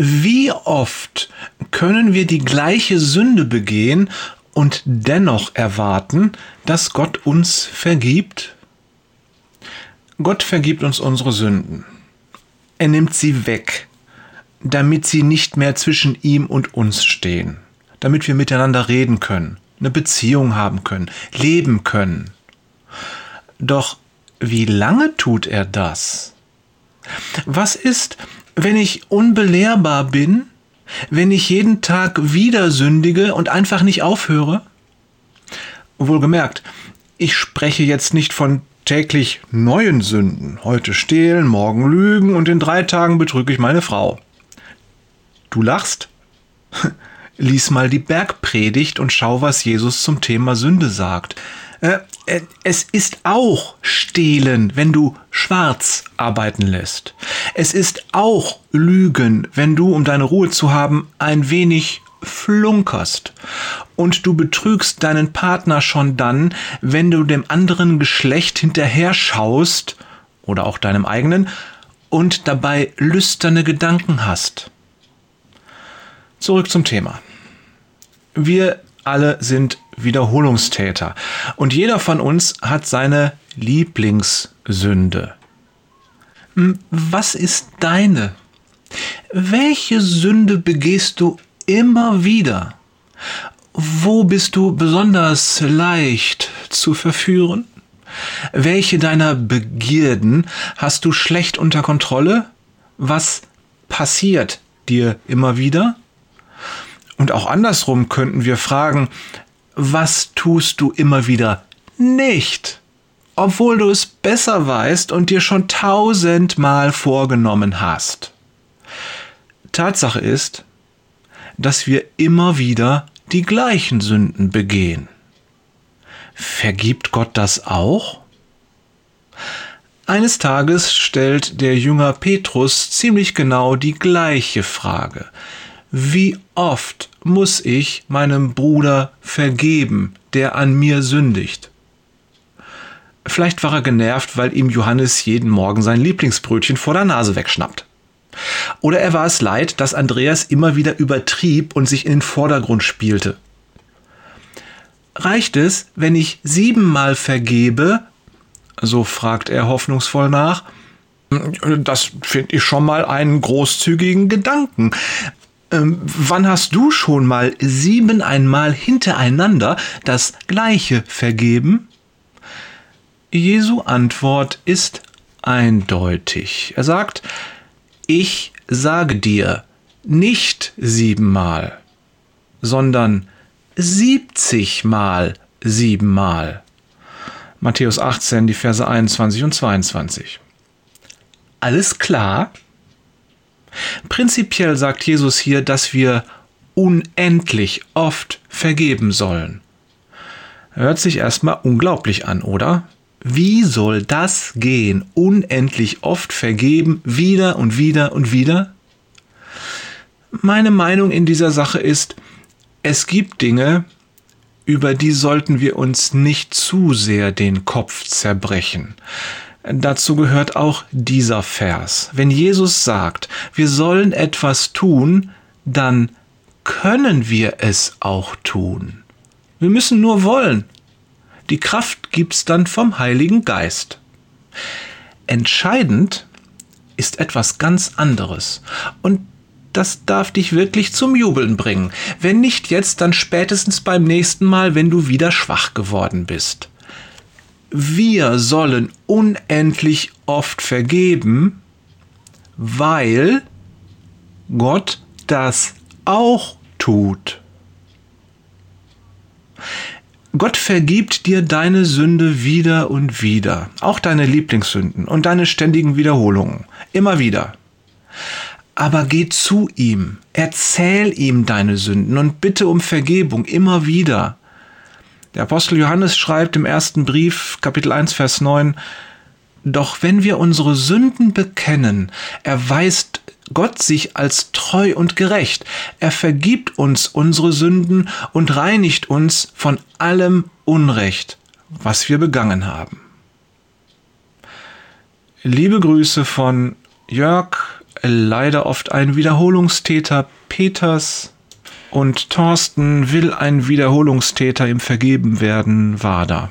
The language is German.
Wie oft können wir die gleiche Sünde begehen und dennoch erwarten, dass Gott uns vergibt? Gott vergibt uns unsere Sünden. Er nimmt sie weg, damit sie nicht mehr zwischen ihm und uns stehen, damit wir miteinander reden können, eine Beziehung haben können, leben können. Doch wie lange tut er das? Was ist, wenn ich unbelehrbar bin, wenn ich jeden Tag wieder sündige und einfach nicht aufhöre? Wohlgemerkt, ich spreche jetzt nicht von täglich neuen Sünden. Heute stehlen, morgen lügen und in drei Tagen betrüge ich meine Frau. Du lachst? Lies mal die Bergpredigt und schau, was Jesus zum Thema Sünde sagt. Äh, äh, es ist auch Stehlen, wenn du schwarz arbeiten lässt. Es ist auch Lügen, wenn du, um deine Ruhe zu haben, ein wenig flunkerst. Und du betrügst deinen Partner schon dann, wenn du dem anderen Geschlecht hinterher schaust, oder auch deinem eigenen, und dabei lüsterne Gedanken hast. Zurück zum Thema. Wir alle sind Wiederholungstäter. Und jeder von uns hat seine Lieblingssünde. Was ist deine? Welche Sünde begehst du immer wieder? Wo bist du besonders leicht zu verführen? Welche deiner Begierden hast du schlecht unter Kontrolle? Was passiert dir immer wieder? Und auch andersrum könnten wir fragen, was tust du immer wieder nicht, obwohl du es besser weißt und dir schon tausendmal vorgenommen hast? Tatsache ist, dass wir immer wieder die gleichen Sünden begehen. Vergibt Gott das auch? Eines Tages stellt der Jünger Petrus ziemlich genau die gleiche Frage wie oft muss ich meinem Bruder vergeben, der an mir sündigt? Vielleicht war er genervt, weil ihm Johannes jeden Morgen sein Lieblingsbrötchen vor der Nase wegschnappt. Oder er war es leid, dass Andreas immer wieder übertrieb und sich in den Vordergrund spielte. Reicht es, wenn ich siebenmal vergebe? So fragt er hoffnungsvoll nach. Das finde ich schon mal einen großzügigen Gedanken. Ähm, wann hast du schon mal sieben einmal hintereinander das gleiche vergeben? Jesu Antwort ist eindeutig. Er sagt, ich sage dir nicht siebenmal, sondern siebzigmal siebenmal. Matthäus 18, die Verse 21 und 22. Alles klar? Prinzipiell sagt Jesus hier, dass wir unendlich oft vergeben sollen. Hört sich erstmal unglaublich an, oder? Wie soll das gehen? Unendlich oft vergeben, wieder und wieder und wieder? Meine Meinung in dieser Sache ist, es gibt Dinge, über die sollten wir uns nicht zu sehr den Kopf zerbrechen. Dazu gehört auch dieser Vers. Wenn Jesus sagt, wir sollen etwas tun, dann können wir es auch tun. Wir müssen nur wollen. Die Kraft gibt's dann vom Heiligen Geist. Entscheidend ist etwas ganz anderes. Und das darf dich wirklich zum Jubeln bringen. Wenn nicht jetzt, dann spätestens beim nächsten Mal, wenn du wieder schwach geworden bist wir sollen unendlich oft vergeben, weil Gott das auch tut. Gott vergibt dir deine Sünde wieder und wieder, auch deine Lieblingssünden und deine ständigen Wiederholungen, immer wieder. Aber geh zu ihm, erzähl ihm deine Sünden und bitte um Vergebung immer wieder. Der Apostel Johannes schreibt im ersten Brief, Kapitel 1, Vers 9, Doch wenn wir unsere Sünden bekennen, erweist Gott sich als treu und gerecht. Er vergibt uns unsere Sünden und reinigt uns von allem Unrecht, was wir begangen haben. Liebe Grüße von Jörg, leider oft ein Wiederholungstäter Peters und Thorsten will ein Wiederholungstäter im Vergeben werden Wader.